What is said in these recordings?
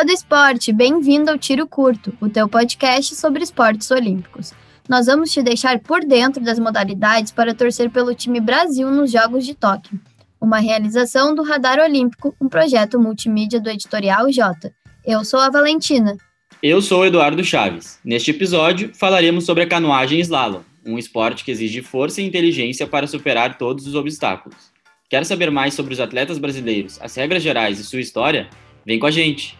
fã do esporte, bem-vindo ao Tiro Curto, o teu podcast sobre esportes olímpicos. Nós vamos te deixar por dentro das modalidades para torcer pelo time Brasil nos Jogos de Tóquio. Uma realização do Radar Olímpico, um projeto multimídia do editorial J. Eu sou a Valentina. Eu sou o Eduardo Chaves. Neste episódio, falaremos sobre a canoagem slalom, um esporte que exige força e inteligência para superar todos os obstáculos. Quer saber mais sobre os atletas brasileiros, as regras gerais e sua história? Vem com a gente!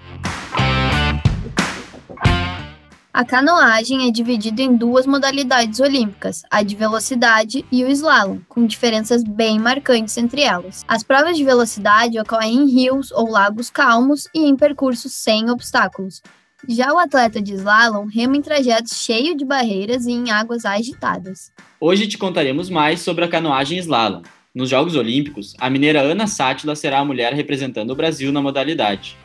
A canoagem é dividida em duas modalidades olímpicas, a de velocidade e o slalom, com diferenças bem marcantes entre elas. As provas de velocidade ocorrem em rios ou lagos calmos e em percursos sem obstáculos. Já o atleta de slalom rema em trajetos cheios de barreiras e em águas agitadas. Hoje te contaremos mais sobre a canoagem slalom. Nos Jogos Olímpicos, a mineira Ana Sátila será a mulher representando o Brasil na modalidade.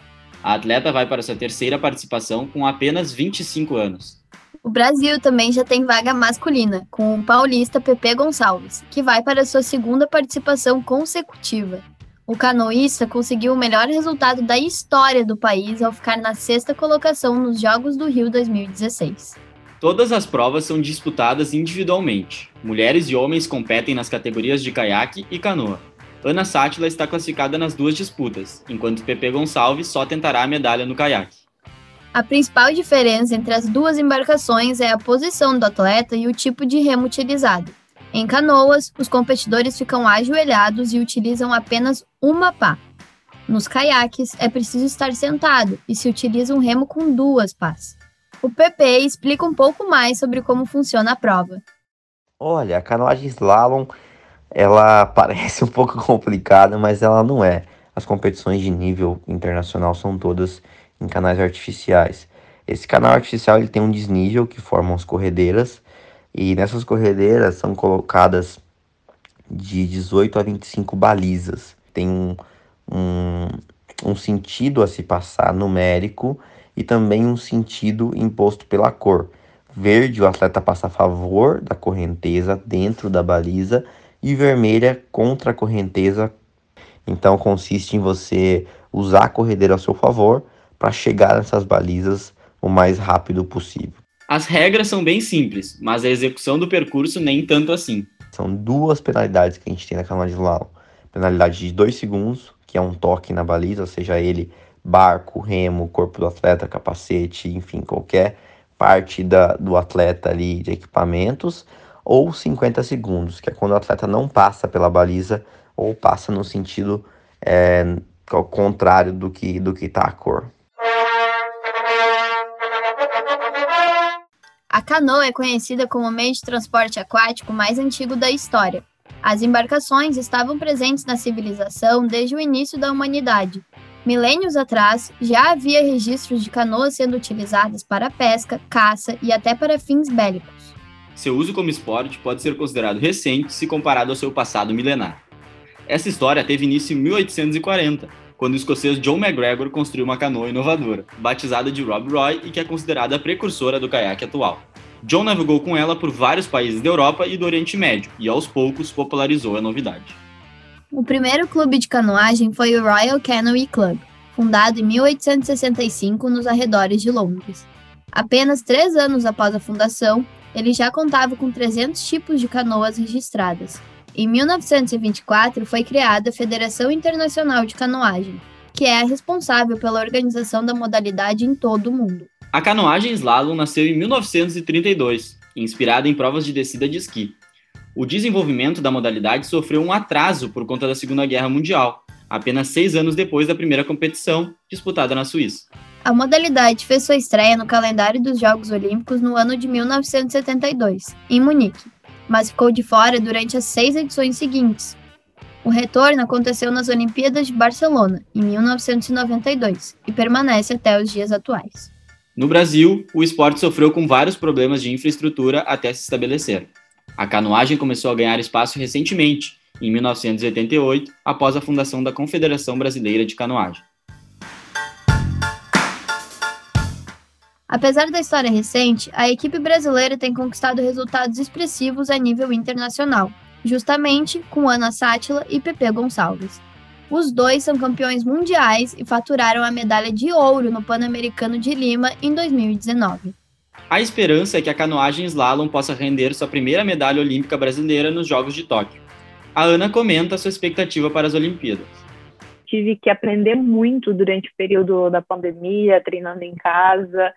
A atleta vai para sua terceira participação com apenas 25 anos. O Brasil também já tem vaga masculina, com o paulista Pepe Gonçalves, que vai para sua segunda participação consecutiva. O canoísta conseguiu o melhor resultado da história do país ao ficar na sexta colocação nos Jogos do Rio 2016. Todas as provas são disputadas individualmente. Mulheres e homens competem nas categorias de caiaque e canoa. Ana Sátila está classificada nas duas disputas, enquanto Pepe Gonçalves só tentará a medalha no caiaque. A principal diferença entre as duas embarcações é a posição do atleta e o tipo de remo utilizado. Em canoas, os competidores ficam ajoelhados e utilizam apenas uma pá. Nos caiaques, é preciso estar sentado e se utiliza um remo com duas pás. O PP explica um pouco mais sobre como funciona a prova. Olha, a canoagem slalom ela parece um pouco complicada, mas ela não é. As competições de nível internacional são todas em canais artificiais. Esse canal artificial ele tem um desnível que formam as corredeiras e nessas corredeiras são colocadas de 18 a 25 balizas. Tem um, um, um sentido a se passar numérico e também um sentido imposto pela cor. Verde, o atleta passa a favor da correnteza dentro da baliza e vermelha contra a correnteza. Então consiste em você usar a corredeira a seu favor para chegar nessas balizas o mais rápido possível. As regras são bem simples, mas a execução do percurso nem tanto assim. São duas penalidades que a gente tem na cama de slalom. Penalidade de 2 segundos, que é um toque na baliza, seja ele barco, remo, corpo do atleta, capacete, enfim, qualquer parte da, do atleta ali de equipamentos ou 50 segundos, que é quando o atleta não passa pela baliza ou passa no sentido é, contrário do que do que está a cor. A canoa é conhecida como o meio de transporte aquático mais antigo da história. As embarcações estavam presentes na civilização desde o início da humanidade. Milênios atrás, já havia registros de canoas sendo utilizadas para pesca, caça e até para fins bélicos. Seu uso como esporte pode ser considerado recente se comparado ao seu passado milenar. Essa história teve início em 1840, quando o escocês John McGregor construiu uma canoa inovadora, batizada de Rob Roy e que é considerada a precursora do caiaque atual. John navegou com ela por vários países da Europa e do Oriente Médio e, aos poucos, popularizou a novidade. O primeiro clube de canoagem foi o Royal Canoe Club, fundado em 1865 nos arredores de Londres. Apenas três anos após a fundação, ele já contava com 300 tipos de canoas registradas. Em 1924 foi criada a Federação Internacional de Canoagem, que é a responsável pela organização da modalidade em todo o mundo. A canoagem slalom nasceu em 1932, inspirada em provas de descida de esqui. O desenvolvimento da modalidade sofreu um atraso por conta da Segunda Guerra Mundial, apenas seis anos depois da primeira competição, disputada na Suíça. A modalidade fez sua estreia no calendário dos Jogos Olímpicos no ano de 1972, em Munique, mas ficou de fora durante as seis edições seguintes. O retorno aconteceu nas Olimpíadas de Barcelona, em 1992, e permanece até os dias atuais. No Brasil, o esporte sofreu com vários problemas de infraestrutura até se estabelecer. A canoagem começou a ganhar espaço recentemente, em 1988, após a fundação da Confederação Brasileira de Canoagem. Apesar da história recente, a equipe brasileira tem conquistado resultados expressivos a nível internacional, justamente com Ana Sátila e Pepe Gonçalves. Os dois são campeões mundiais e faturaram a medalha de ouro no Pan-Americano de Lima em 2019. A esperança é que a canoagem slalom possa render sua primeira medalha olímpica brasileira nos Jogos de Tóquio. A Ana comenta sua expectativa para as Olimpíadas. Tive que aprender muito durante o período da pandemia, treinando em casa,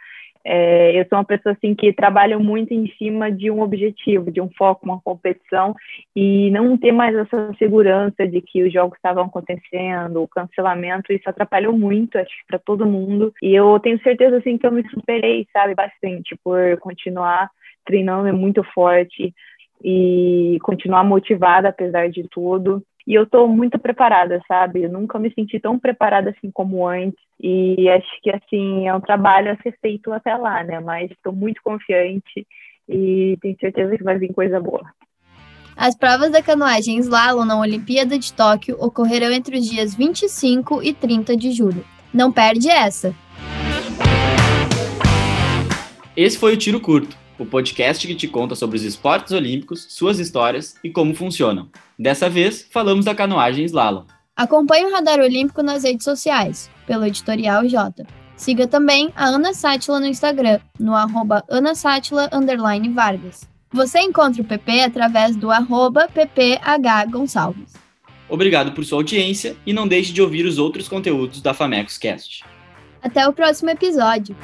é, eu sou uma pessoa assim que trabalha muito em cima de um objetivo, de um foco, uma competição e não ter mais essa segurança de que os jogos estavam acontecendo, o cancelamento, isso atrapalhou muito, acho para todo mundo. E eu tenho certeza assim que eu me superei, sabe, bastante por continuar treinando é muito forte e continuar motivada apesar de tudo. E eu estou muito preparada, sabe? Eu nunca me senti tão preparada assim como antes. E acho que assim é um trabalho a ser feito até lá, né? Mas estou muito confiante e tenho certeza que vai vir coisa boa. As provas da canoagem slalom na Olimpíada de Tóquio ocorrerão entre os dias 25 e 30 de julho. Não perde essa! Esse foi o Tiro Curto o podcast que te conta sobre os esportes olímpicos, suas histórias e como funcionam. Dessa vez, falamos da canoagem slalom. Acompanhe o Radar Olímpico nas redes sociais, pelo Editorial J. Siga também a Ana Sátila no Instagram, no arroba Vargas. Você encontra o PP através do arroba ppHgonçalves. Obrigado por sua audiência e não deixe de ouvir os outros conteúdos da Famecos Cast. Até o próximo episódio.